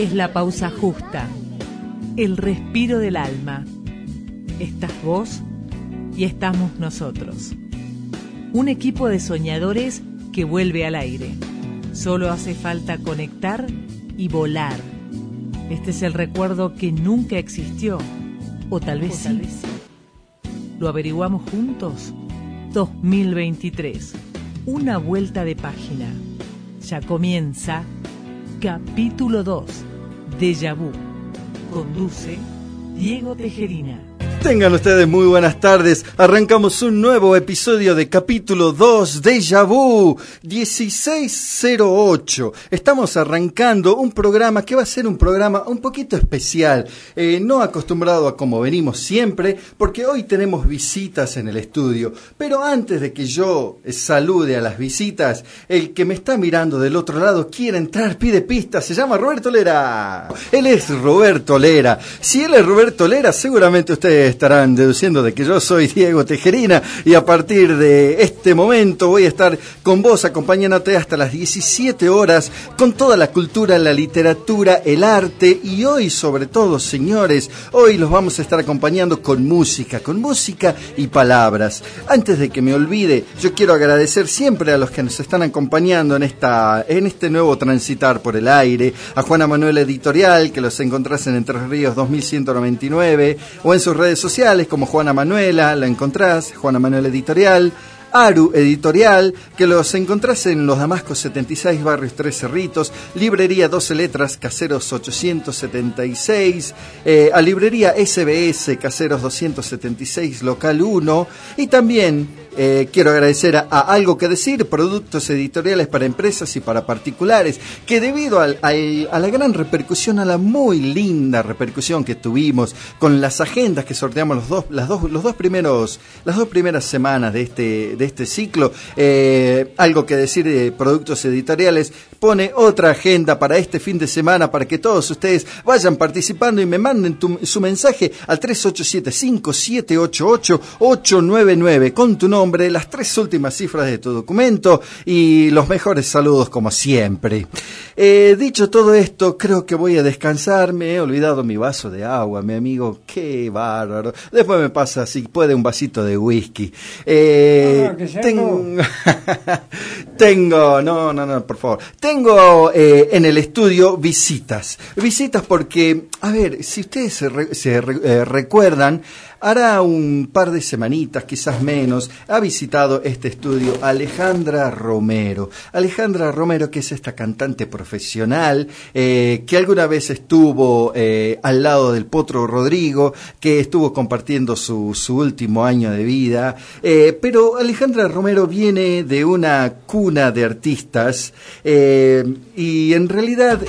Es la pausa justa, el respiro del alma. Estás vos y estamos nosotros. Un equipo de soñadores que vuelve al aire. Solo hace falta conectar y volar. Este es el recuerdo que nunca existió, o tal vez, sí. ¿Lo averiguamos juntos? 2023. Una vuelta de página. Ya comienza capítulo 2. Déjà vu. Conduce Diego Tejerina. Tengan ustedes muy buenas tardes. Arrancamos un nuevo episodio de capítulo 2 de Vu 1608. Estamos arrancando un programa que va a ser un programa un poquito especial, eh, no acostumbrado a como venimos siempre, porque hoy tenemos visitas en el estudio. Pero antes de que yo salude a las visitas, el que me está mirando del otro lado quiere entrar, pide pistas, se llama Roberto Lera. Él es Roberto Lera. Si él es Roberto Lera, seguramente ustedes estarán deduciendo de que yo soy Diego Tejerina y a partir de este momento voy a estar con vos acompañándote hasta las 17 horas con toda la cultura, la literatura, el arte y hoy sobre todo, señores, hoy los vamos a estar acompañando con música, con música y palabras. Antes de que me olvide, yo quiero agradecer siempre a los que nos están acompañando en esta en este nuevo transitar por el aire, a Juana Manuel Editorial que los encontrás en Entre Ríos 2199 o en sus redes sociales como Juana Manuela, la encontrás, Juana Manuela Editorial, Aru Editorial, que los encontrás en Los Damascos 76, Barrios 3 Cerritos, Librería 12 Letras, Caseros 876, eh, a Librería SBS, Caseros 276, Local 1, y también eh, quiero agradecer a, Algo que Decir, productos editoriales para empresas y para particulares, que debido al, a la gran repercusión, a la muy linda repercusión que tuvimos con las agendas que sorteamos los dos, las dos, los dos primeros, las dos primeras semanas de este, de este ciclo, eh, Algo que Decir de productos editoriales pone otra agenda para este fin de semana para que todos ustedes vayan participando y me manden su mensaje al 387 5788 899 con tu nombre nombre, las tres últimas cifras de tu documento y los mejores saludos como siempre. Eh, dicho todo esto, creo que voy a descansar. Me he olvidado mi vaso de agua, mi amigo. Qué bárbaro. Después me pasa, si puede, un vasito de whisky. Eh, ah, tengo, tengo, no, no, no, por favor. Tengo eh, en el estudio visitas. Visitas porque, a ver, si ustedes se, se recuerdan, Hará un par de semanitas, quizás menos, ha visitado este estudio Alejandra Romero. Alejandra Romero, que es esta cantante profesional, eh, que alguna vez estuvo eh, al lado del Potro Rodrigo, que estuvo compartiendo su, su último año de vida. Eh, pero Alejandra Romero viene de una cuna de artistas y en realidad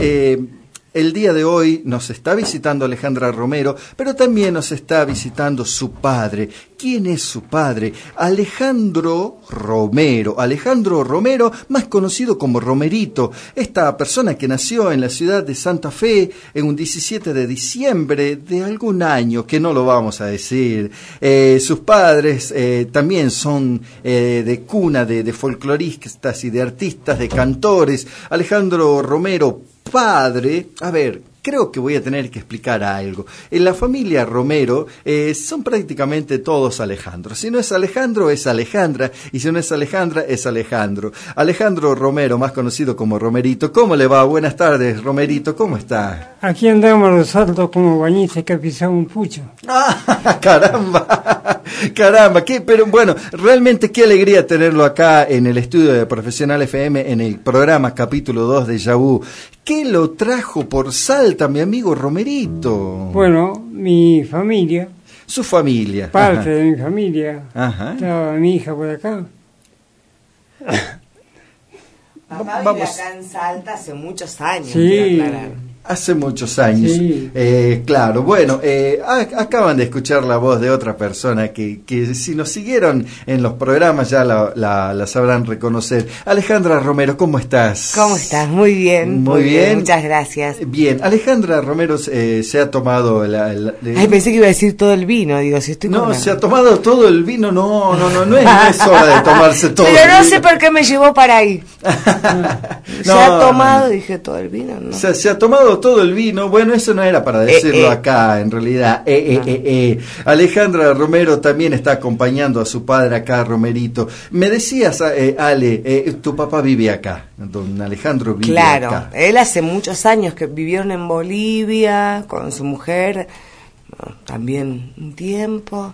el día de hoy nos está visitando Alejandra Romero, pero también nos está visitando su padre. ¿Quién es su padre? Alejandro Romero. Alejandro Romero, más conocido como Romerito. Esta persona que nació en la ciudad de Santa Fe en un 17 de diciembre de algún año, que no lo vamos a decir. Eh, sus padres eh, también son eh, de cuna de, de folcloristas y de artistas, de cantores. Alejandro Romero padre, a ver, creo que voy a tener que explicar algo. En la familia Romero eh, son prácticamente todos Alejandro. Si no es Alejandro, es Alejandra. Y si no es Alejandra, es Alejandro. Alejandro Romero, más conocido como Romerito. ¿Cómo le va? Buenas tardes, Romerito. ¿Cómo está? Aquí andamos los altos como bañices que pisan un pucho. ¡Ah, caramba! Caramba, qué, pero bueno, realmente qué alegría tenerlo acá en el estudio de Profesional FM, en el programa capítulo 2 de Yahoo. ¿Qué lo trajo por Salta, mi amigo Romerito? Bueno, mi familia. Su familia. Parte de mi familia. Ajá. Estaba mi hija por acá. Papá vive acá en Salta hace muchos años. Sí. Hace muchos años. Eh, claro, bueno, eh, acaban de escuchar la voz de otra persona que, que si nos siguieron en los programas ya la, la, sabrán reconocer. Alejandra Romero, ¿cómo estás? ¿Cómo estás? Muy bien. Muy, bien. Muchas gracias. Bien, Alejandra Romero eh, se ha tomado... La, Ay, pensé que iba a decir todo el vino, digo, si estoy No, se ha tomado todo el vino, no, no, no, no es, hora de tomarse todo Pero no sé por qué me llevó para ahí. se ha tomado, dije, todo el vino, ¿no? se ha tomado todo, todo el vino. Bueno, eso no era para decirlo acá, en realidad. Alejandra Romero también está acompañando a su padre acá, Romerito. Me decías, Ale, tu papá vive acá, don Alejandro vive acá. Claro, él hace muchos años que vivieron en Bolivia con su mujer, también un tiempo.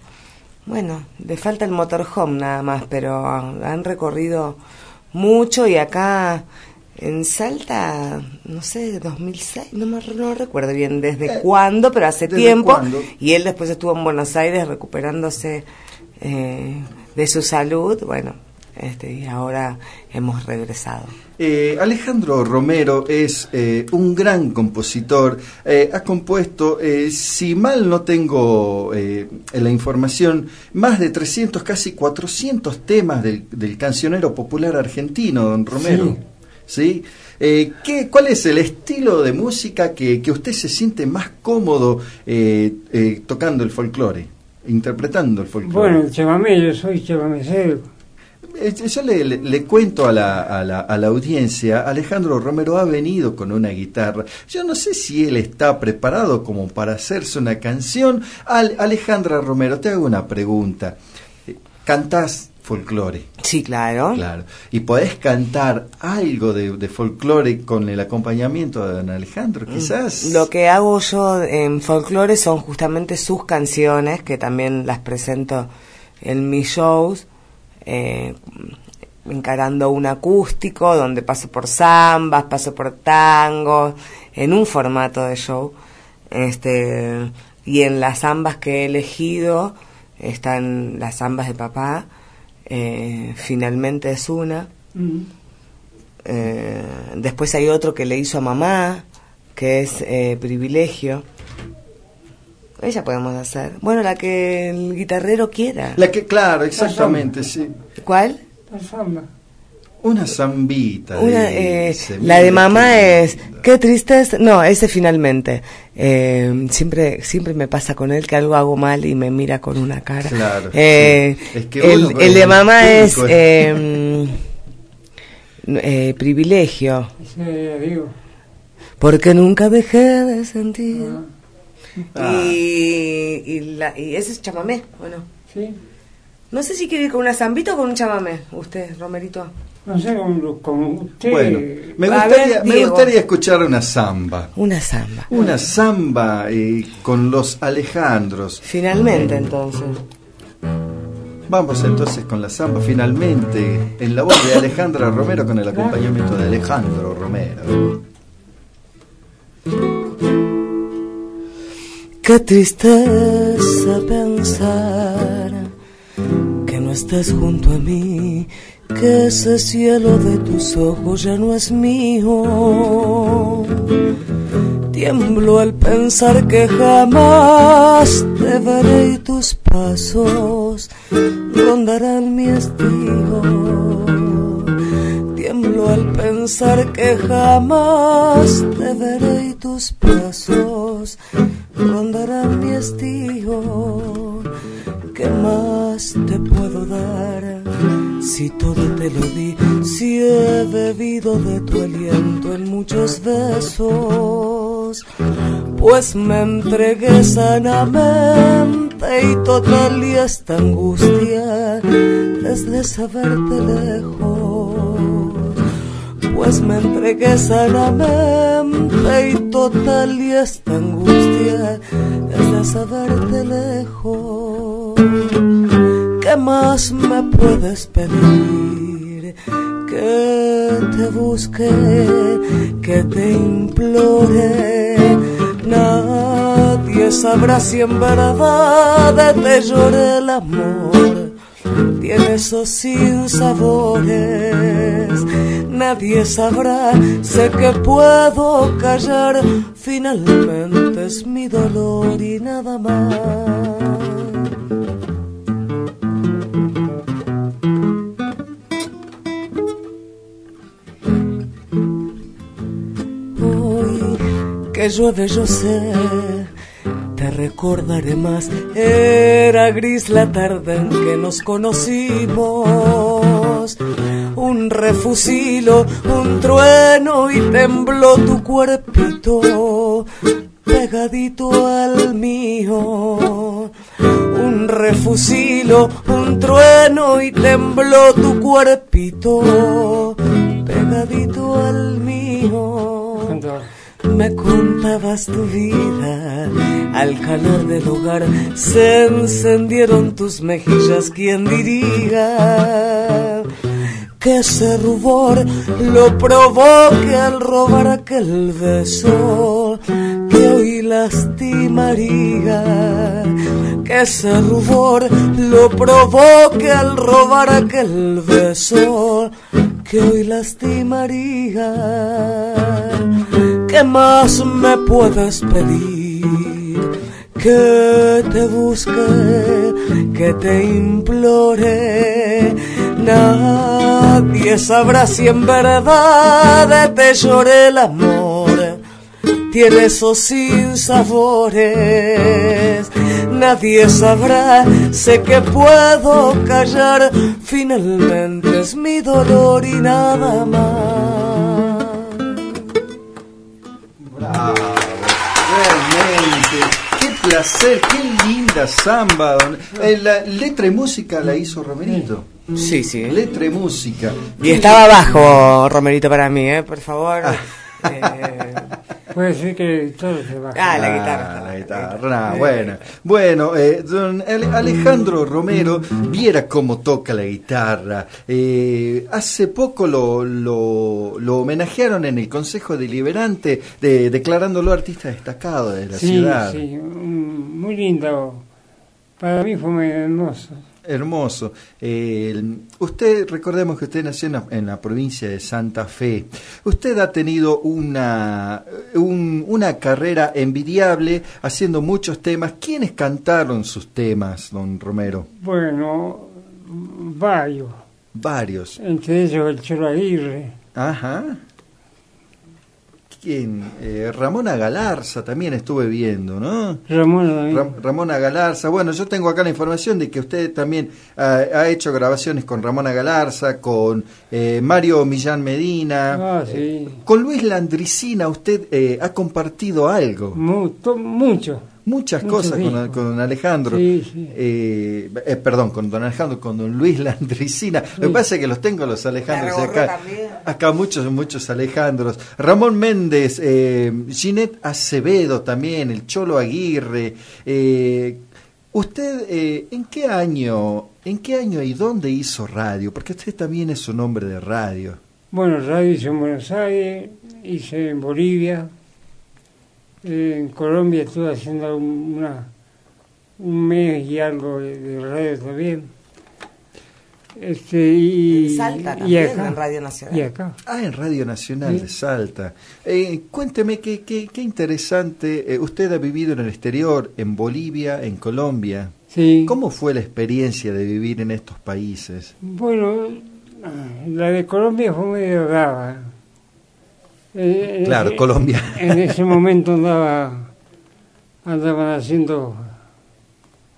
Bueno, le falta el motorhome nada más, pero han recorrido mucho y acá en Salta, no sé, 2006, no me no recuerdo bien desde eh, cuándo, pero hace tiempo. Y él después estuvo en Buenos Aires recuperándose eh, de su salud, bueno, este, y ahora hemos regresado. Eh, Alejandro Romero es eh, un gran compositor, eh, ha compuesto, si mal no tengo la información, más de 300, casi 400 temas del, cancionero popular argentino, don Romero. ¿Sí? ¿Qué, ¿Cuál es el estilo de música que, que usted se siente más cómodo tocando el folclore, interpretando el folclore? Bueno, chamamé, yo soy chamamecero eh, yo le, cuento a la, a, la, a la, audiencia, Alejandro Romero ha venido con una guitarra. Yo no sé si él está preparado como para hacerse una canción. Alejandra Romero, te hago una pregunta. Eh, ¿Cantás folclore? Sí, claro. Claro. ¿Y podés cantar algo de, de folclore con el acompañamiento de don Alejandro, mm, quizás? Lo que hago yo en folclore son justamente sus canciones, que también las presento en mis shows eh, encarando un acústico donde paso por zambas, paso por tangos, en un formato de show. Este, y en las zambas que he elegido están las zambas de papá, eh, finalmente es una. Mm. Eh, después hay otro que le hizo a mamá, que es privilegio. Ella podemos hacer. Bueno, la que el guitarrero quiera. La que, claro, exactamente, sí. ¿Cuál? La samba. Una zambita. Eh, la de mamá es, qué tristeza. No, ese finalmente. Eh, siempre, siempre me pasa con él que algo hago mal y me mira con una cara. Claro. Eh, el, el de mamá es em, privilegio. Sí, digo. Porque nunca dejé de sentir. Ah. Ah. Y, y, la, y ese es chamamé, bueno. Sí. No sé si quiere ir con una zambita o con un chamamé, usted, Romerito. No sé, con, usted. Bueno, me gustaría, me gustaría escuchar una zamba. Una zamba. Una zamba eh, con los Alejandros. Finalmente, entonces. Vamos entonces con la zamba, finalmente, en la voz de Alejandra Romero con el acompañamiento de Alejandro Romero. Qué tristeza pensar que no estás junto a mí, que ese cielo de tus ojos ya no es mío. Tiemblo al pensar que jamás te veré y tus pasos rondarán mi estilo. Tiemblo al pensar que jamás te veré y tus pasos rondará mi estío. ¿Qué más te puedo dar? Si todo te lo di, si he bebido de tu aliento en muchos besos, pues me entregué sanamente y total y esta angustia es de saberte lejos pues me entregué sanamente y total y esta angustia es de saberte lejos. ¿Qué más me puedes pedir? Que te busque, que te implore. Nadie sabrá si en verdad te lloré el amor. Tiene esos sin sabores nadie sabrá, sé que puedo callar, finalmente es mi dolor y nada más. Que llueve yo sé, te recordaré más, era gris la tarde en que nos conocimos un refusilo, un trueno y tembló tu cuerpito pegadito al mío. Un refusilo, un trueno y tembló tu cuerpito, pegadito al mío. Me contabas tu vida, al calor del hogar se encendieron tus mejillas, ¿quién diría? que ese rubor lo provoque al robar aquel beso que hoy lastimaría. Que ese rubor lo provoque al robar aquel beso que hoy lastimaría. ¿Qué más me puedes pedir? Que te busque, que te implore Nadie sabrá si en verdad te lloré el amor. Tiene esos sinsabores. Nadie sabrá, sé que puedo callar. Finalmente es mi dolor y nada más. Placer, qué linda samba. Eh, la letra y música la hizo Romerito. Sí, sí. Letra y música. Y estaba abajo, Romerito, para mí, ¿eh? Por favor. Ah. Eh, Puede ser que todo se baja. Ah, la guitarra. Ah, la guitarra. bueno, bueno eh, don Alejandro Romero, viera cómo toca la guitarra. Eh, hace poco lo, lo, lo, homenajearon en el Consejo Deliberante, de, declarándolo artista destacado de la ciudad. Sí, sí, muy lindo. Para mí fue muy hermoso. Hermoso. Eh, usted, recordemos que usted nació en la, provincia de Santa Fe. Usted ha tenido una, una carrera envidiable haciendo muchos temas. ¿Quiénes cantaron sus temas, don Romero? Bueno, varios. Varios. Entre ellos el Cholo Aguirre. Ajá. Eh, Ramona Galarza también estuve viendo, ¿no? Ramona, Ramona Galarza. Bueno, yo tengo acá la información de que usted también ha hecho grabaciones con Ramona Galarza, con eh, Mario Millán Medina. Ah, sí. con Luis Landricina usted eh, ha compartido algo. mucho muchas cosas con, con, Alejandro. Eh, eh, perdón, con don Alejandro, con don Luis Landricina. Lo que pasa es que los tengo los Alejandros acá. Acá muchos, muchos Alejandros. Ramón Méndez, eh, Ginette Acevedo también, el Cholo Aguirre. Eh, ¿Usted en qué año, en qué año y dónde hizo radio? Porque usted también es un hombre de radio. Bueno, radio hice en Buenos Aires, hice en Bolivia, en Colombia estuve haciendo una, un mes y algo de, radio también. Este, y, en Salta también, en Radio Nacional. Y acá. Ah, en Radio Nacional de Salta. Eh, cuénteme qué, qué, qué interesante. Eh, usted ha vivido en el exterior, en Bolivia, en Colombia. Sí. ¿Cómo fue la experiencia de vivir en estos países? Bueno, la de Colombia fue medio brava eh, claro, Colombia. En ese momento andaba, andaban haciendo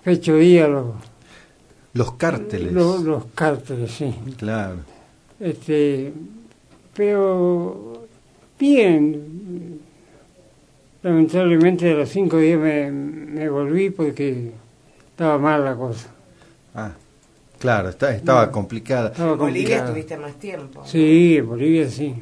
fechoría los, los cárteles. Los, cárteles, sí. Claro. Este, pero bien, lamentablemente a los cinco días me, me volví porque estaba mal la cosa. Ah, claro, estaba complicada. en Bolivia estuviste más tiempo. Sí, en Bolivia sí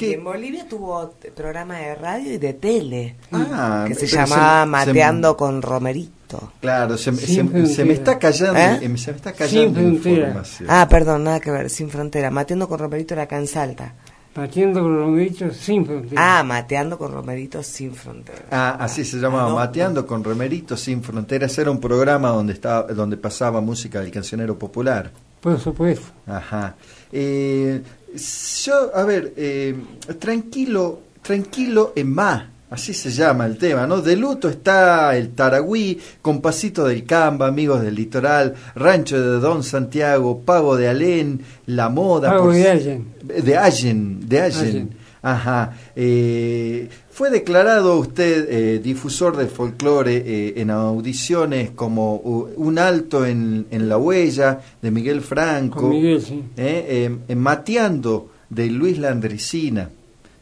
en Bolivia tuvo programa de radio y de tele ah, que se llamaba Mateando con Romerito. Claro, se, me está callando, ¿Eh? se me está callando información. Ah, perdón, nada que ver, sin frontera. Mateando con Romerito era acá en Salta. Mateando con Romerito sin frontera. Ah, Mateando con Romerito sin frontera. Ah, así se llamaba, Mateando con Romerito sin fronteras. Era un programa donde estaba, donde pasaba música del cancionero popular. Por supuesto. Ajá. Eh, yo, a ver, eh, tranquilo, tranquilo en más, así se llama el tema, ¿no? De luto está el Taragüí, Compasito del Camba, Amigos del Litoral, Rancho de Don Santiago, Pago de Alén, La Moda. Pago de Allen. De Allen, de Allen. Ajá. Eh, fue declarado usted eh, difusor del folclore eh, en audiciones como un alto en, en, la huella de Miguel Franco, Miguel, sí. en Mateando de Luis Landricina.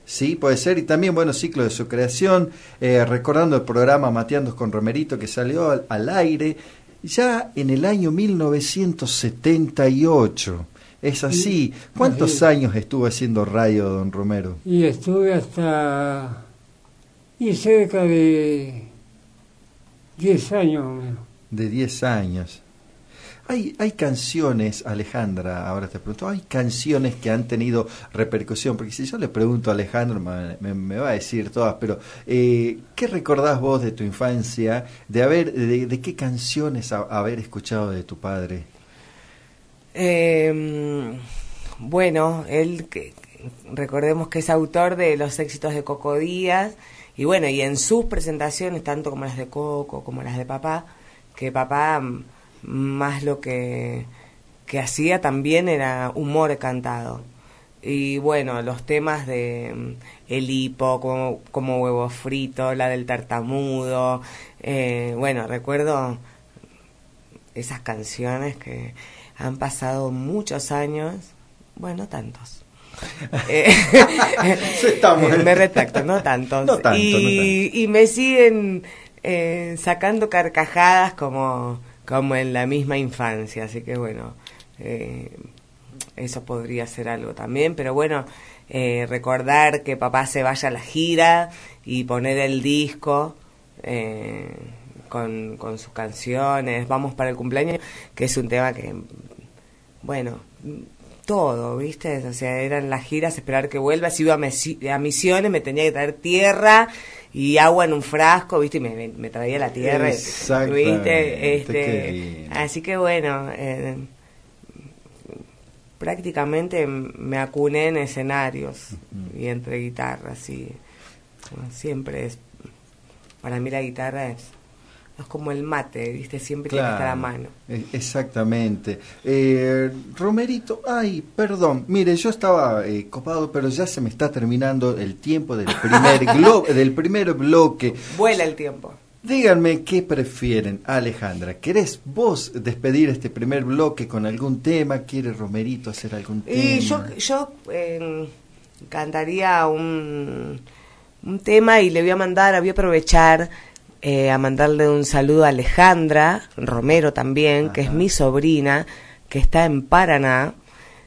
Sí, puede ser. Y también, bueno, ciclo de su creación, eh, recordando el programa Mateando con Romerito que salió al, al, aire ya en el año 1978. Es así. ¿Cuántos así. años estuvo haciendo radio, don Romero? Y estuve hasta. y cerca de 10 años o menos. De 10 años. Hay, hay canciones, Alejandra, ahora te pregunto, hay canciones que han tenido repercusión, porque si yo le pregunto a Alejandro me, me, me va a decir todas, pero eh, ¿qué recordás vos de tu infancia, de haber, de, de qué canciones a, haber escuchado de tu padre? Eh, bueno, él, recordemos que es autor de los éxitos de Coco Díaz, y bueno, y en sus presentaciones, tanto como las de Coco como las de papá, que papá más lo que, que hacía también era humor cantado. Y bueno, los temas de El hipo, como, como huevo frito, la del tartamudo, eh, bueno, recuerdo esas canciones que han pasado muchos años, bueno, tantos. eh, Estamos. me retracto, no tantos. No tanto, y, no tanto. y me siguen eh, sacando carcajadas como como en la misma infancia, así que bueno, eh, eso podría ser algo también, pero bueno, eh, recordar que papá se vaya a la gira y poner el disco eh, con, con sus canciones, vamos para el cumpleaños, que es un tema que, bueno, todo, ¿viste? O sea, eran las giras, esperar que vuelva, si iba a, a misiones me tenía que traer tierra y agua en un frasco, ¿viste? Y me, me traía la tierra, ¿viste? Este, así que bueno, eh, prácticamente me acuné en escenarios uh -huh. y entre guitarras y bueno, siempre es, para mí la guitarra es es como el mate, ¿viste? Siempre claro, tiene que estar a mano. Exactamente. Eh, Romerito, ay, perdón, mire, yo estaba eh, copado, pero ya se me está terminando el tiempo del primer, del primer bloque. Vuela el tiempo. Díganme qué prefieren, Alejandra. ¿Querés vos despedir este primer bloque con algún tema? ¿Quiere Romerito hacer algún tema? Y yo, yo eh, cantaría un, un tema y le voy a mandar, voy a aprovechar eh, a mandarle un saludo a Alejandra Romero también, Ajá. que es mi sobrina, que está en Paraná,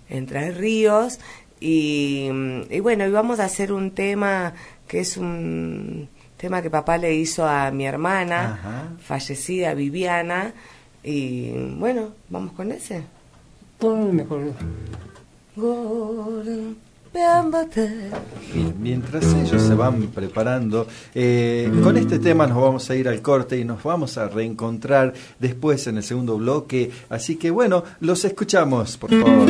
en Tres Ríos, y, y bueno, y vamos a hacer un tema que es un tema que papá le hizo a mi hermana, Ajá. fallecida Viviana, y bueno, vamos con ese. Todo mejor. Mientras ellos se van preparando, eh, con este tema nos vamos a ir al corte y nos vamos a reencontrar después en el segundo bloque. Así que bueno, los escuchamos, por favor.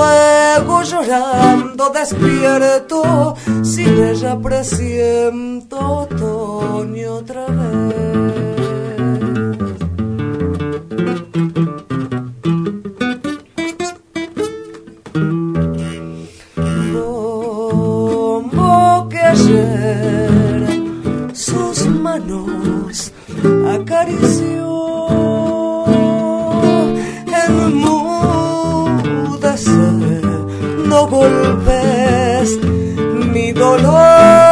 Luego llorando despierto, sin ella presiento otoño otra vez. Como sus manos golpes mi dolor.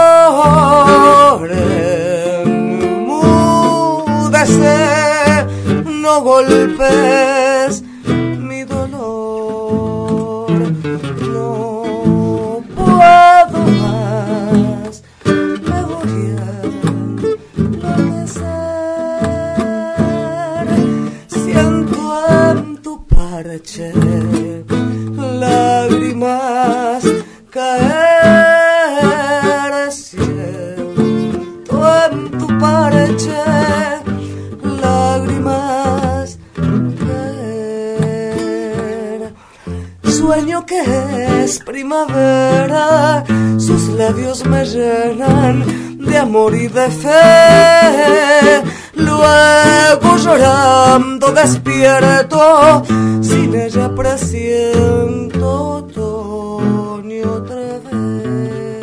Labios me llenan de amor y de fe. Luego llorando despierto, sin ella presiento otoño otra vez.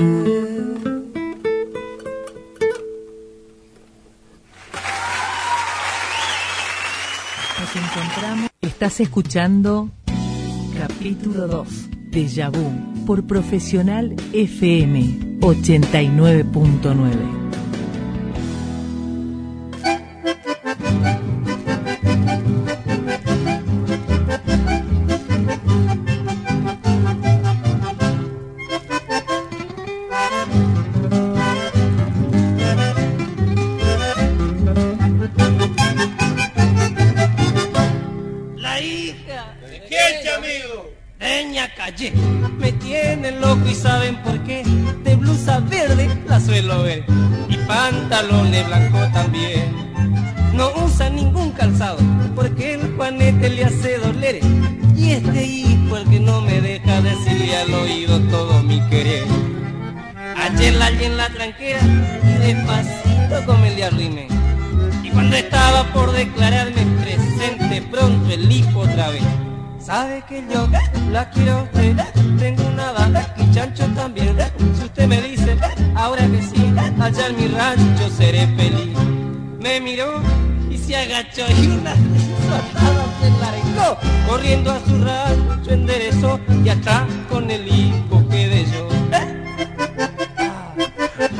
Nos encontramos. Estás escuchando capítulo 2 de Yabú por Profesional FM 89.9. querer ayer la hallé en la tranquera y despacito como el de arrimé y cuando estaba por declararme presente pronto el hijo otra vez Sabe que yo la quiero a usted, tengo una banda y chancho también. Si usted me dice, ahora que sí, allá en mi rancho seré feliz. Me miró y se agachó y una soldada se largó, corriendo a su rancho enderezó y hasta con el yo.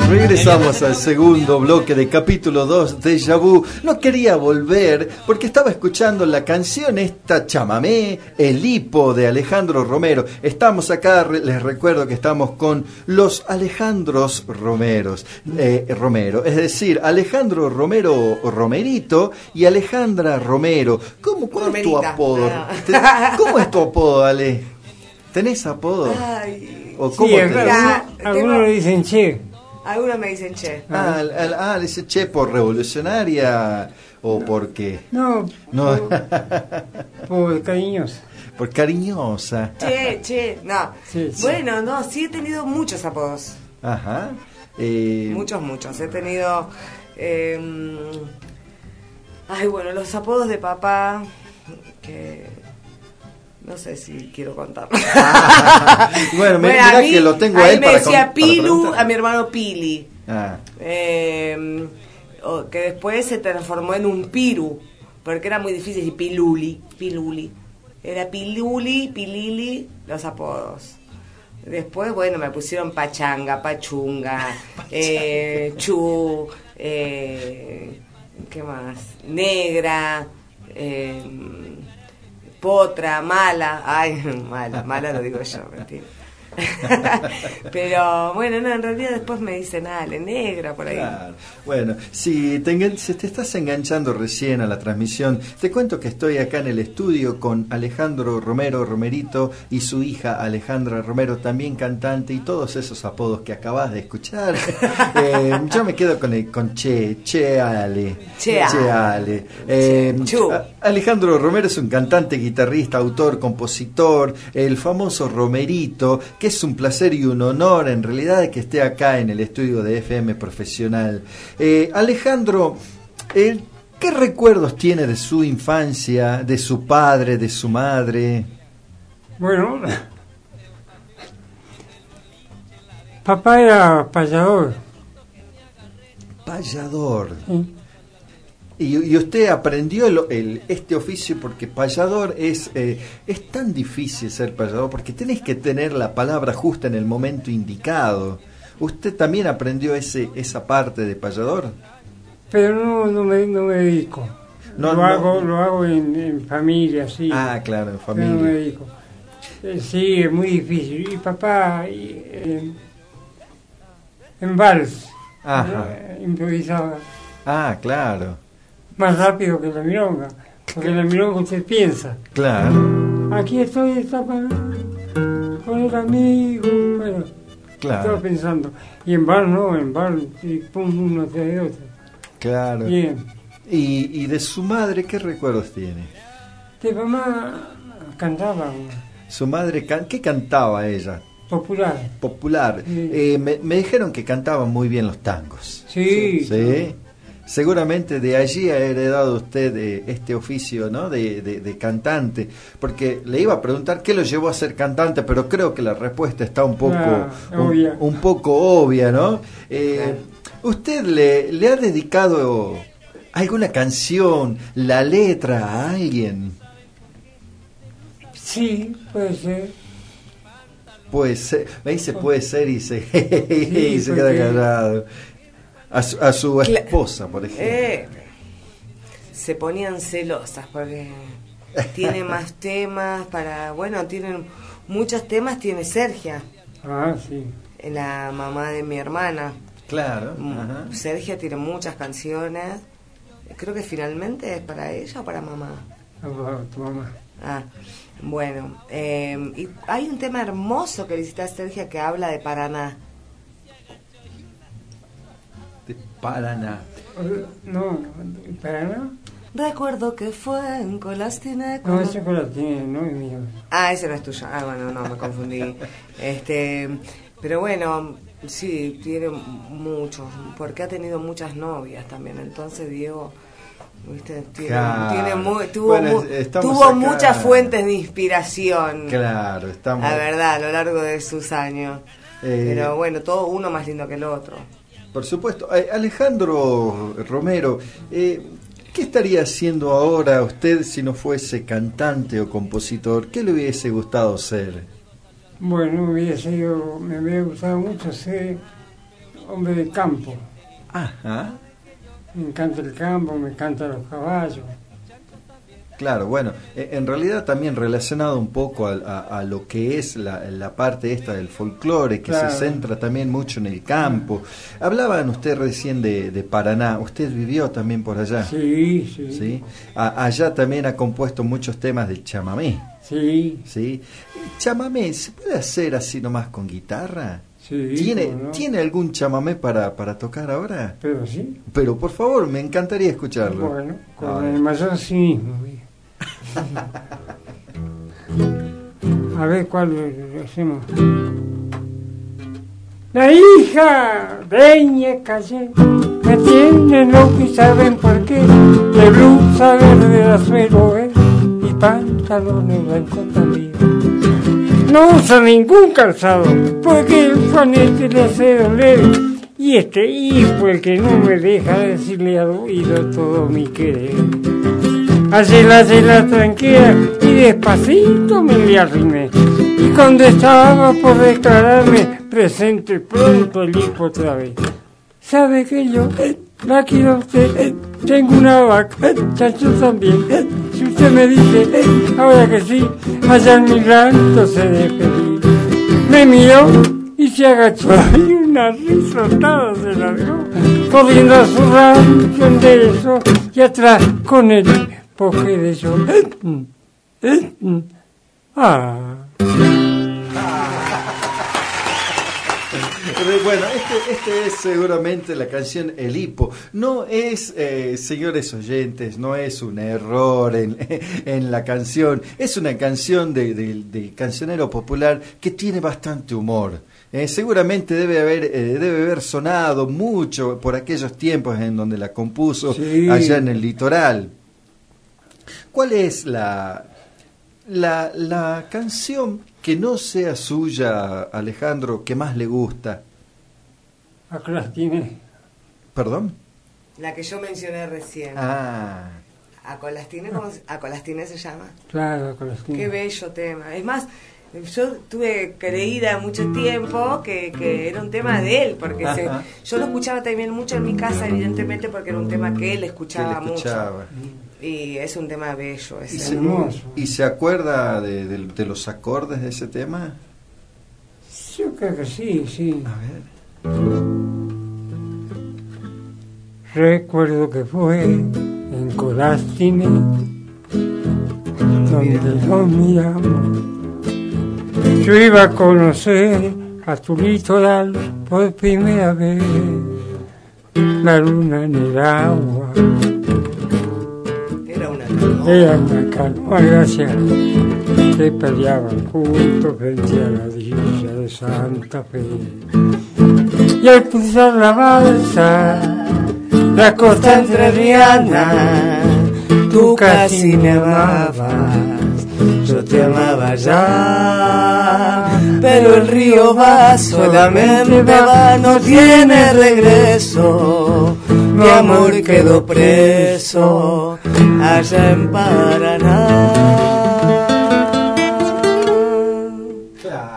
Regresamos al segundo bloque de capítulo 2 de Vu. No quería volver porque estaba escuchando la canción esta chamamé, El hipo de Alejandro Romero. Estamos acá, les recuerdo que estamos con los Alejandros Romeros, eh, Romero, es decir, Alejandro Romero Romerito y Alejandra Romero. ¿Cómo, cuál es tu apodo? Ah. ¿Cómo es tu apodo, Ale? ¿Tenés apodo? Ay, ¿O cómo Sí, te- algunos, algunos le dicen che. Algunos me dicen che. Ah, al- al- ah, le dice che por revolucionaria o porque No, no por, por cariñoso. por cariñosa. Che, che, no. Sí, sí. Bueno, no, sí he tenido muchos apodos. Ajá. Eh, Muchos, muchos. He tenido. eh, ay, bueno, los apodos de papá. Que. No sé si quiero contar. bueno, me, Bueno, mirá a mí- que lo tengo a a mí él me para decía con- Pilu, a mi hermano Pili. Ah, Eh, o- que después se transformó en un Piru, porque era muy difícil decir Piluli, Piluli. Era Piluli, Pilili, los apodos. Después, bueno, me pusieron Pachanga, Pachunga, eh, Chu, eh, ¿qué más? Negra, eh, Potra, Mala. Ay, mala, mala lo digo yo, mentira. Pero bueno, no, en realidad después me dicen Ale, negra por ahí. claro. Bueno, si te, si te estás enganchando recién a la transmisión, te cuento que estoy acá en el estudio con Alejandro Romero Romerito y su hija Alejandra Romero, también cantante, y todos esos apodos que acabas de escuchar. Eh, yo me quedo con, el, con Che, Che Ale. Che Ale. Ale. Eh, Chu. Alejandro Romero es un cantante, guitarrista, autor, compositor, el famoso Romerito, que es un placer y un honor en realidad que esté acá en el estudio de FM Profesional. Eh, Alejandro, eh, ¿qué recuerdos tiene de su infancia, de su padre, de su madre? Bueno, papá era payador. Payador. ¿sí? Y, y usted aprendió el, el- este oficio porque payador es, eh, es tan difícil ser payador porque tenés que tener la palabra justa en el momento indicado. ¿Usted también aprendió ese, esa parte de payador? Pero no, no, me, no me dedico. No, lo, no. Hago, lo hago en, en familia, sí. Ah, claro, en pero no me familia. dedico. Eh, sí, es muy difícil. Y papá, y, eh, en vals, Ajá. eh, improvisaba Ah, claro, más rápido que la milonga. Porque la milonga usted piensa. claro, Aquí estoy, está para- con el amigo. Bueno, estaba claro, pensando. Y en bar no, en bar, y pum, uno tras de otro. claro. Bien. ¿Y, y de su madre qué recuerdos tiene? De mamá cantaba Su madre, can- ¿qué cantaba ella? popular. Popular. Sí. Eh, me, me dijeron que cantaba muy bien los tangos. Sí. Sí. Seguramente de allí ha heredado usted eh, este oficio ¿no? de, de- de cantante, porque le iba a preguntar qué lo llevó a ser cantante, pero creo que la respuesta está un poco, Ah, un, obvia. un poco obvia, ¿no? Eh, ¿Usted le, le ha dedicado alguna canción, la letra a alguien? Sí, puede ser. Puede ser, me dice puede ser y se, y se queda callado. A su, a su esposa, por ejemplo. Eh, se ponían celosas porque tiene más temas para, bueno, tienen muchos temas, tiene Sergia, Ah, sí. la mamá de mi hermana. Claro. Mm, ajá. Sergia tiene muchas canciones. Creo que finalmente es para ella o para mamá. Ah, tu mamá. Ah, bueno. eh, y hay un tema hermoso que le hiciste a Sergia que habla de Paraná. Paraná. No, no, para nada. Recuerdo que fue en Colastineco. No, ese la tiene, no es mío. Ah, ese no es tuyo. Ah, bueno, no, me confundí. este, pero bueno, sí, tiene muchos, porque ha tenido muchas novias también. Entonces Diego, viste, tiene, Claro. tiene mu- tuvo, Bueno, mu- estamos tuvo acá- muchas fuentes de inspiración. Claro, estamos. La verdad, a lo largo de sus años. Eh, Pero bueno, todo uno más lindo que el otro. Por supuesto. Eh, Alejandro Romero, eh, ¿qué estaría haciendo ahora usted si no fuese cantante o compositor? ¿Qué le hubiese gustado ser? Bueno, me hubiera sido, me hubiera gustado mucho ser hombre de campo. Ajá. Me encanta el campo, me encantan los caballos. Claro, bueno, eh, en realidad también relacionado un poco a, a lo que es la, la parte esta del folclore, que Claro. se centra también mucho en el campo. Hablaban usted recién de, de Paraná, usted vivió también por allá, Sí, sí. ¿sí? A- allá también ha compuesto muchos temas del chamamé, Sí, ¿sí? Chamamé, ¿se puede hacer así nomás con guitarra? sí. ¿Tiene, no. ¿Tiene algún chamamé para, para tocar ahora? Pero sí. Pero por favor, me encantaría escucharlo. Bueno, con el mayor cinismo. mira. A ver cuál hacemos. La hija de Calle me tiene loco y saben por qué. De blusa verde de azuelo eh, y pantalones blancos también. No usa ningún calzado porque el fanete le hace doler. Y este hijo el que no me deja decirle al oído todo mi querer. Hacela tranquila y despacito me le arrimé. Y cuando estaba por declararme, presente pronto el hijo otra vez. Sabe que yo eh, la quiero a usted, tengo una vaca, chacho también. si usted me dice, ahora que sí, allá en mi rancho se despedí. Me miró y se agachó y una risotada se largó, corriendo a su rancho enderezó y atrás con él porque de yo. mm, eh, mm, Ah. Bueno, este, este es seguramente la canción El Hipo. No es, eh, señores oyentes, no es un error en, en la canción. Es una canción de, de- del cancionero popular que tiene bastante humor. Eh, seguramente debe haber, eh, debe haber sonado mucho por aquellos tiempos en donde la compuso Sí. allá en el litoral. ¿Cuál es la, la, la canción que no sea suya, Alejandro, que más le gusta? Acá las tiene. ¿Perdón? La que yo mencioné recién. Ah, Acolastine, ¿cómo se, Acolastine se llama? Claro, las Qué bello tema. Es más, yo tuve creída mucho tiempo que, que era un tema de él, porque se- yo lo escuchaba también mucho en mi casa, evidentemente, porque era un tema que él que escuchaba, le escuchaba. mucho. Y es un tema bello. ¿Y ese. se, hermoso. ¿Y se acuerda de, de- de los acordes de ese tema? Yo creo que sí, sí. A ver. Recuerdo que fue en Colastine donde lo miramos. Yo iba a conocer a tu litoral por primera vez. La luna en el agua Era una canoa. era una canoa gracias que peleaban juntos frente a la villa de Santa Fe. Y al cruzar la balsa, la costa entrerriana, Tú casi me amabas, yo te amaba ya, pero el río va, solamente va, no tiene regreso. Mi amor quedó preso allá en Paraná.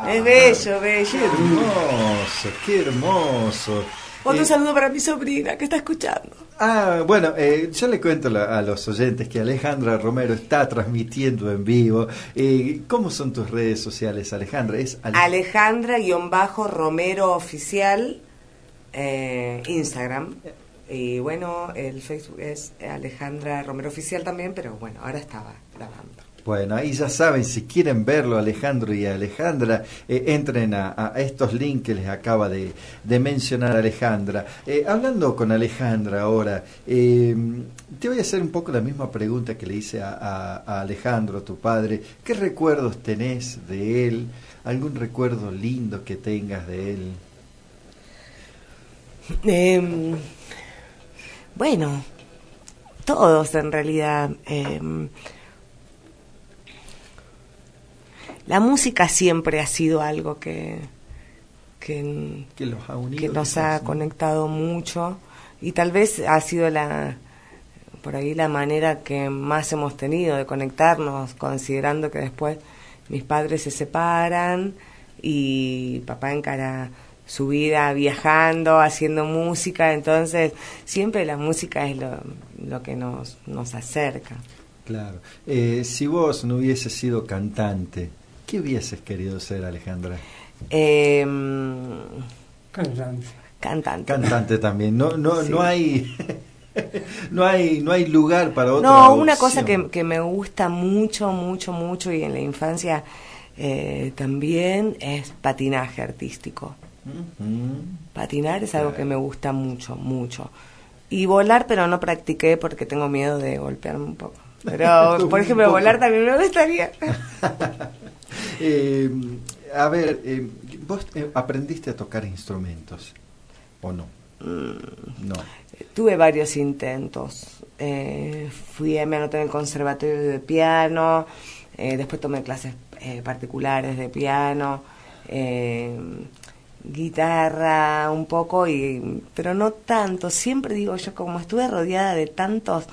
Es bello, bello. Qué hermoso, qué hermoso. Otro Eh, saludo para mi sobrina que está escuchando. Ah, bueno, eh, yo le cuento la- a los oyentes que Alejandra Romero está transmitiendo en vivo. Eh, ¿Cómo son tus redes sociales, Alejandra? Es Ale- Alejandra-Romero Oficial, eh, Instagram. Y bueno, el Facebook es Alejandra Romero Oficial también, pero bueno, ahora estaba grabando. Bueno, ahí ya saben, si quieren verlo, Alejandro y Alejandra, eh, entren a, a estos links que les acaba de, de mencionar Alejandra. Eh, hablando con Alejandra ahora, eh, te voy a hacer un poco la misma pregunta que le hice a, a- a Alejandro, tu padre. ¿Qué recuerdos tenés de él? ¿Algún recuerdo lindo que tengas de él? Bueno, todos en realidad. em, la música siempre ha sido algo que, que, Que los ha unido. que nos ha conectado mucho y tal vez ha sido la por ahí la manera que más hemos tenido de conectarnos considerando que después mis padres se separan y papá encara su vida viajando haciendo música entonces siempre la música es lo, lo que nos nos acerca Claro. Eh, si vos no hubieses sido cantante, ¿qué hubieses querido ser, Alejandra? Em, Cantante. cantante Cantante también. No, no, Sí. no hay, no hay, no hay lugar para otra. No, una cosa que, que me gusta mucho, mucho, mucho y en la infancia eh, también es patinaje artístico. Patinar es algo que me gusta mucho, mucho. Y volar, pero no practiqué porque tengo miedo de golpearme un poco. Pero, por ejemplo, volar también me gustaría. Eh, a ver, eh, ¿vos eh, aprendiste a tocar instrumentos o no? Mm. No. Tuve varios intentos. Eh, fui, me anoté en el conservatorio de piano, después tomé clases particulares de piano, guitarra un poco, y, pero no tanto. Siempre digo yo, como estuve rodeada de tantos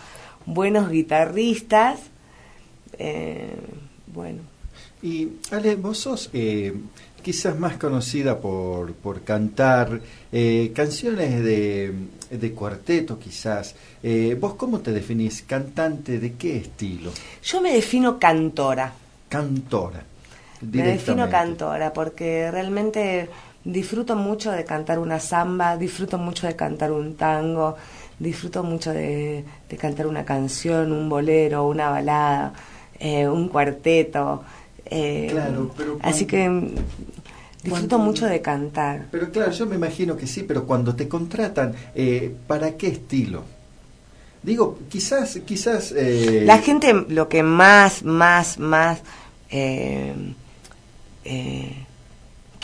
buenos guitarristas, eh, bueno, Y Ale, vos sos eh, quizás más conocida por, por cantar eh, canciones de, de cuarteto, quizás. Eh, ¿Vos cómo te definís? ¿Cantante de qué estilo? yo me defino cantora. Cantora. Me defino cantora porque realmente disfruto mucho de cantar una samba, disfruto mucho de cantar un tango, disfruto mucho de, de cantar una canción, un bolero, una balada, eh, un cuarteto. eh, Claro, pero así que mm, disfruto cuando- mucho de cantar. Pero claro, yo me imagino que sí, pero cuando te contratan, eh, ¿para qué estilo? Digo, quizás, quizás... eh, La gente lo que más, más, más eh,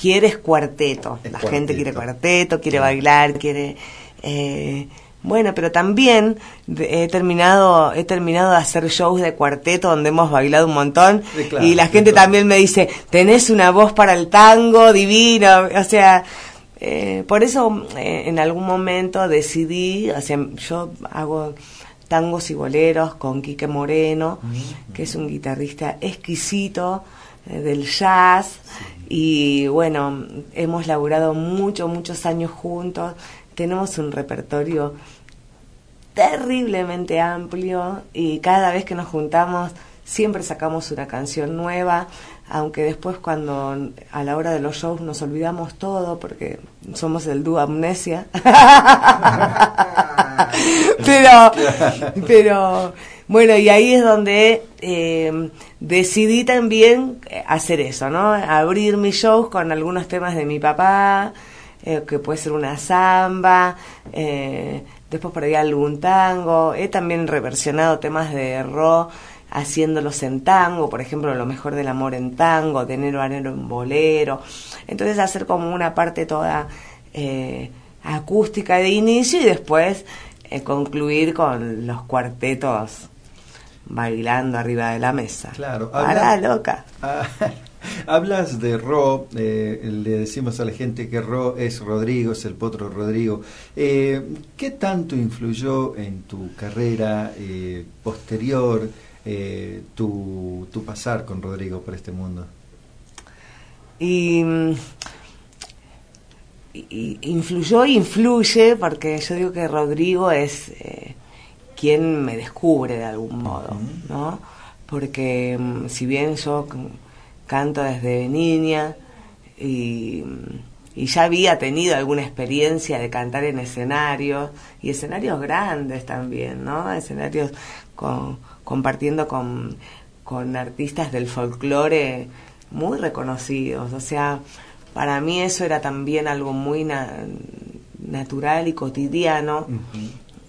eh, quiere es cuarteto. Es La gente quiere cuarteto. quiere bailar, quiere... eh, bueno, pero también he terminado he terminado de hacer shows de cuarteto donde hemos bailado un montón Sí, claro, y la gente claro. también me dice tenés una voz para el tango divino o sea eh, por eso eh, en algún momento decidí, o sea, yo hago tangos y boleros con Quique Moreno, que es un guitarrista exquisito del jazz, y bueno, hemos laburado muchos, muchos años juntos, tenemos un repertorio terriblemente amplio y cada vez que nos juntamos siempre sacamos una canción nueva, aunque después cuando a la hora de los shows nos olvidamos todo porque somos el dúo amnesia. pero, pero bueno, y ahí es donde eh, decidí también hacer eso, ¿no? Abrir mis shows con algunos temas de mi papá, eh, que puede ser una samba, eh, después por ahí algún tango. He también reversionado temas de rock haciéndolos en tango, por ejemplo, Lo mejor del amor en tango, de enero a enero en bolero. Entonces hacer como una parte toda eh, acústica de inicio y después eh, concluir con los cuartetos bailando arriba de la mesa. Claro, Para loca. Ah, hablas de Ro, eh, le decimos a la gente que Ro es Rodrigo, es el potro Rodrigo. Eh, ¿Qué tanto influyó en tu carrera eh, posterior? tu, tu pasar con Rodrigo por este mundo? Y, influyó influye porque yo digo que Rodrigo es eh, quien me descubre de algún modo, ¿no? Porque mm, si bien yo canto desde niña y, y ya había tenido alguna experiencia de cantar en escenarios y escenarios grandes también, ¿no? Escenarios con- compartiendo con, con artistas del folclore muy reconocidos, o sea, para mí eso era también algo muy na- natural y cotidiano,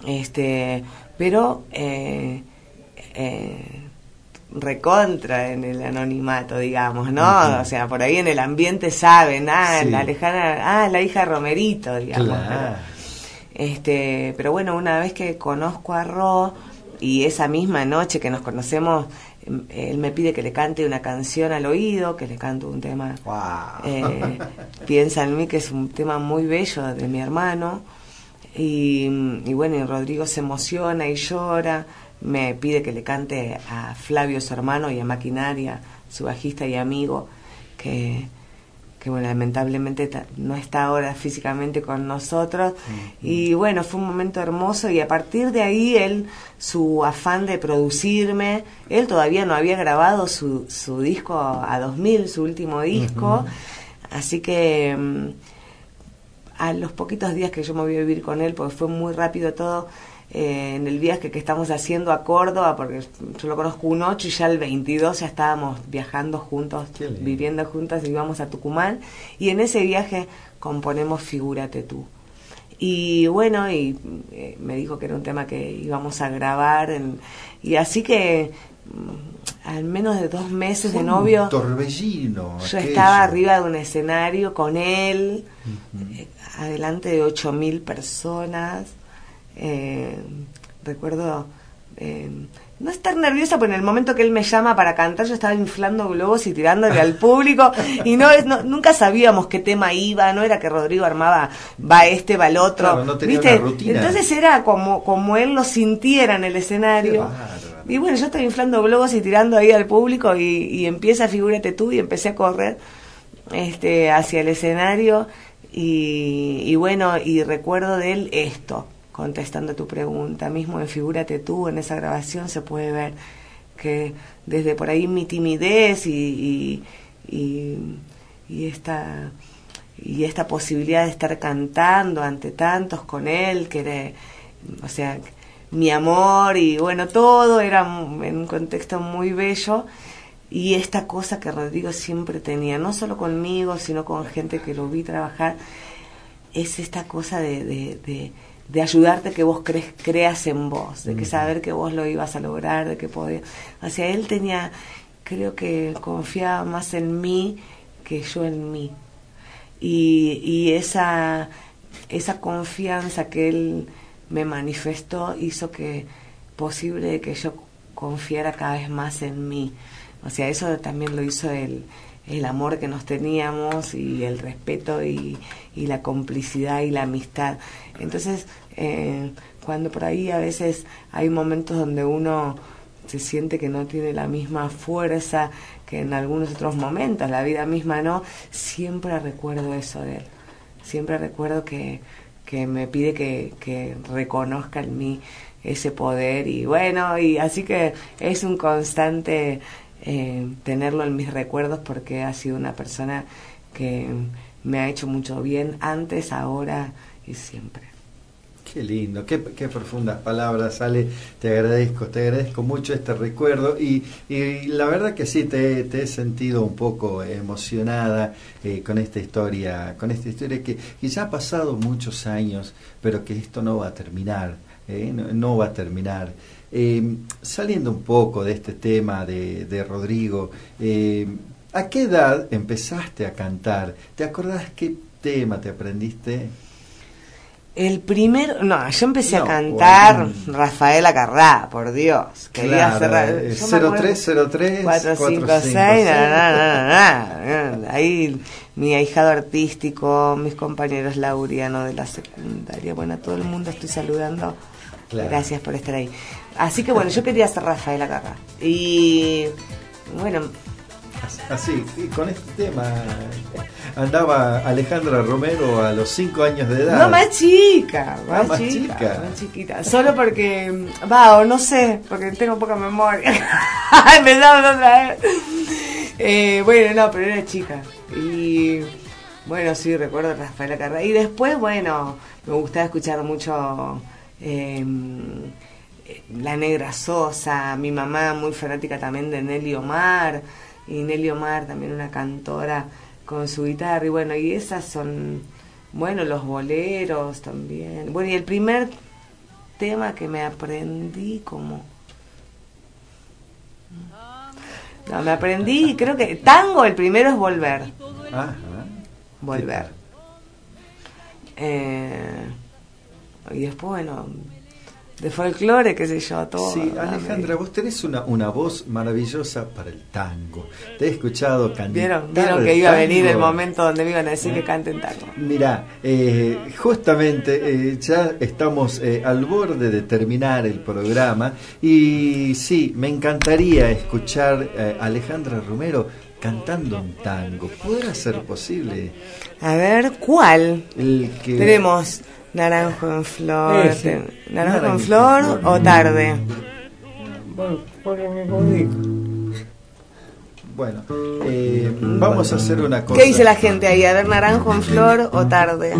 este, pero eh, eh, recontra en el anonimato, digamos, ¿no? O sea, por ahí en el ambiente saben, ah, Sí. la lejana, ah, la hija de Romerito, digamos. Claro. pero- este, pero bueno, una vez que conozco a Ro y esa misma noche que nos conocemos, em, él me pide que le cante una canción al oído, que le canto un tema Wow. eh, Piensa en mí, que es un tema muy bello de mi hermano. Y, y bueno, y Rodrigo se emociona y llora. Me pide que le cante a Flavio, su hermano, y a Maquinaria, su bajista y amigo, que, que bueno, lamentablemente ta- no está ahora físicamente con nosotros. Y bueno, fue un momento hermoso y a partir de ahí él, su afán de producirme, él todavía no había grabado su, su disco a 2000, su último disco, así que mm, a los poquitos días que yo me voy a vivir con él, porque fue muy rápido todo, eh, en el viaje que estamos haciendo a Córdoba, porque yo lo conozco un 8 y ya el 22 ya estábamos viajando juntos, viviendo juntas y íbamos a Tucumán, y en ese viaje componemos Figúrate tú. Y bueno, y eh, me dijo que era un tema que íbamos a grabar, en- y así que al menos de dos meses de Un novio... Torbellino. Yo aquello. estaba arriba de un escenario con él, eh, adelante de ocho mil personas. Eh, recuerdo eh, no estar nerviosa, pero en el momento que él me llama para cantar, yo estaba inflando globos y tirándole al público. Y no, es- no- nunca sabíamos qué tema iba, no era que Rodrigo armaba, va este, va el otro. Claro, no tenía ¿viste? una rutina. Entonces era como, como él lo sintiera en el escenario. Y bueno, yo estoy inflando globos y tirando ahí al público y, y empieza, figúrate tú, y empecé a correr este hacia el escenario. Y, bueno, y recuerdo de él esto, contestando tu pregunta, mismo en Figúrate tú, en esa grabación se puede ver que desde por ahí mi timidez y, y, y, y esta y esta posibilidad de estar cantando ante tantos con él, que era, o sea, mi amor y bueno, todo era en un contexto muy bello. Y esta cosa que Rodrigo siempre tenía, no solo conmigo, sino con gente que lo vi trabajar, es esta cosa de, de, de, de ayudarte que vos creas en vos, de que saber que vos lo ibas a lograr, de que podías... O sea, él tenía, creo que confiaba más en mí que yo en mí. Y, y esa, esa confianza que él me manifestó hizo que posible que yo confiara cada vez más en mí. O sea, eso también lo hizo el, el amor que nos teníamos y el respeto y, y la complicidad y la amistad. Entonces, eh, cuando por ahí a veces hay momentos donde uno se siente que no tiene la misma fuerza que en algunos otros momentos, la vida misma no, siempre recuerdo eso de él. Siempre recuerdo que, que me pide que, que reconozca en mí ese poder y bueno, y así que es un constante eh, tenerlo en mis recuerdos porque ha sido una persona que me ha hecho mucho bien antes, ahora y siempre. Qué lindo, qué, profundas palabras, Ale. Te agradezco, te agradezco mucho este recuerdo y, y la verdad que sí, te, te, he sentido un poco emocionada eh, con esta historia, con esta historia que, que, ya ha pasado muchos años, pero que esto no va a terminar, eh, no, no, va a terminar. Eh, saliendo un poco de este tema de, de Rodrigo, eh, ¿a qué edad empezaste a cantar? ¿Te acordás qué tema te aprendiste? El primer, no, yo empecé no, a cantar bueno. Rafaela Carrá, por Dios. Quería claro, cerrar. 0303 456, na, na, na, na, Ahí mi ahijado artístico, mis compañeros Lauriano de la secundaria, bueno, a todo el mundo estoy saludando. Claro. Gracias por estar ahí. Así que bueno, yo quería ser Rafaela Carrá. Y bueno, Así, y con este tema andaba Alejandra Romero a los 5 años de edad. No, más chica, más, Ah, más chica, chica. más chiquita. Solo porque, va, o no sé, porque tengo poca memoria. Empezamos otra vez. Eh, bueno, no, pero era chica. Y bueno, sí, recuerdo a Rafaela Carrera. Y después, bueno, me gustaba escuchar mucho eh, La Negra Sosa, mi mamá muy fanática también de Nelly Omar y Nelly Omar también una cantora con su guitarra y bueno y esas son bueno los boleros también. Bueno y el primer tema que me aprendí como no me aprendí creo que tango el primero es volver. Ajá. volver. Eh, y después bueno de folclore, qué sé yo, todo. Sí, Alejandra, vos tenés una, una voz maravillosa para el tango. Te he escuchado cantar. ¿Vieron, ¿Vieron que iba a venir el momento donde me iban a decir que canten tango? Mira, eh, justamente eh, ya estamos eh, al borde de terminar el programa y sí, me encantaría escuchar a Alejandra Romero cantando un tango. ¿Podrá ser posible? A ver, ¿cuál? El que... Tenemos Naranjo en flor. Ese. ¿Naranjo, Naranjo en flor, flor o tarde? Bueno. Bueno, eh, vamos a hacer una cosa. ¿Qué dice la gente ahí? A ver, Naranjo en flor o tarde.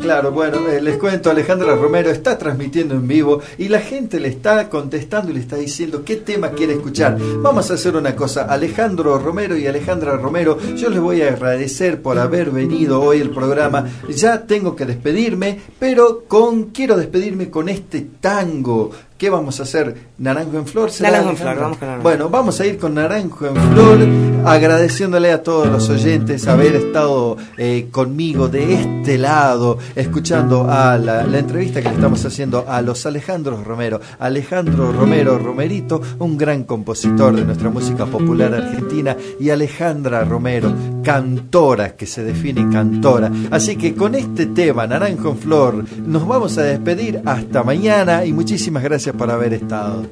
Claro, bueno, eh, les cuento, Alejandra Romero está transmitiendo en vivo y la gente le está contestando y le está diciendo qué tema quiere escuchar. Vamos a hacer una cosa, Alejandro Romero y Alejandra Romero, yo les voy a agradecer por haber venido hoy al programa. Ya tengo que despedirme, pero con quiero despedirme con este tango. ¿Qué vamos a hacer? ¿Naranjo en flor? Naranjo en flor, vamos con naranjo. Bueno, vamos a ir con Naranjo en flor, agradeciéndole a todos los oyentes haber estado eh, conmigo de este lado, escuchando a la, la, entrevista que le estamos haciendo a los Alejandros Romero. Alejandro Romero Romerito, un gran compositor de nuestra música popular argentina, y Alejandra Romero, cantora, que se define cantora. Así que con este tema, Naranjo en Flor, nos vamos a despedir hasta mañana y muchísimas gracias por haber estado.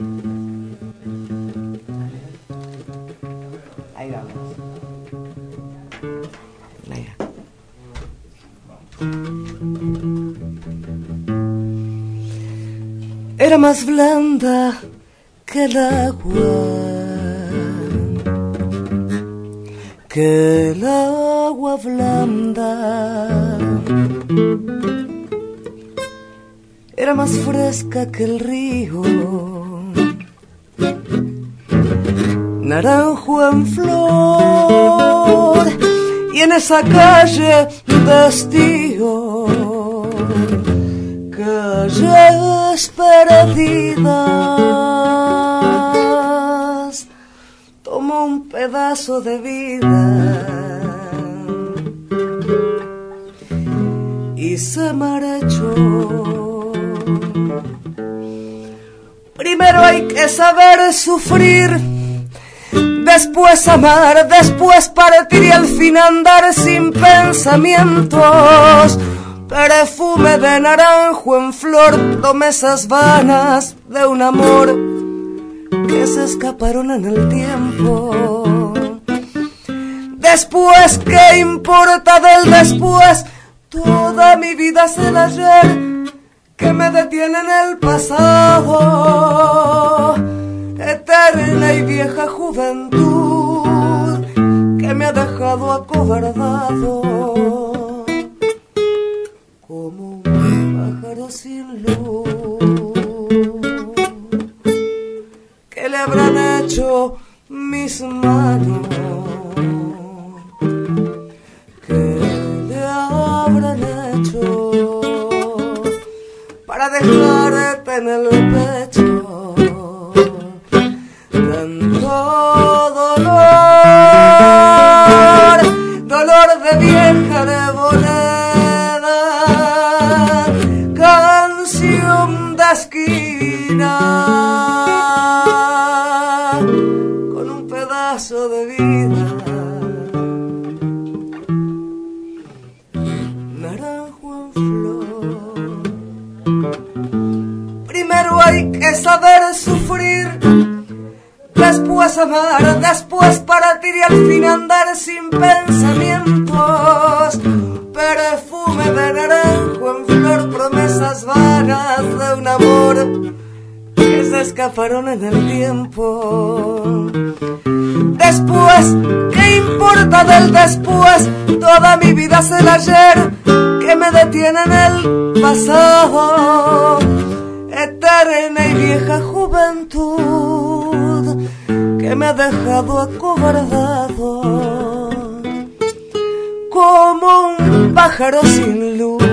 Ahí vamos. Ahí Era más blanda que el agua, que el agua blanda. Era más fresca que el río, naranjo en flor, y en esa calle estío, calles perdidas, pedazo de vida y se marchó. Primero hay que saber sufrir después amar, después partir y al fin andar sin pensamientos. Perfume de naranjo en flor, promesas vanas de un amor que se escaparon en el tiempo. Después, ¿qué importa del después? Toda mi vida es el ayer que me detiene en el pasado. Eterna y vieja juventud que me ha dejado acobardado. Como un pájaro sin luz. ¿Qué le habrán hecho mis manos? Dejarte en el pecho? Después amar, después partir y al fin andar sin pensamientos. Perfume de naranjo en flor, promesas vanas de un amor que se escaparon en el tiempo. Después, ¿qué importa del después? Toda mi vida es el ayer que me detiene en el pasado. Eterna y vieja juventud me ha dejado acobardado como un pájaro sin luz.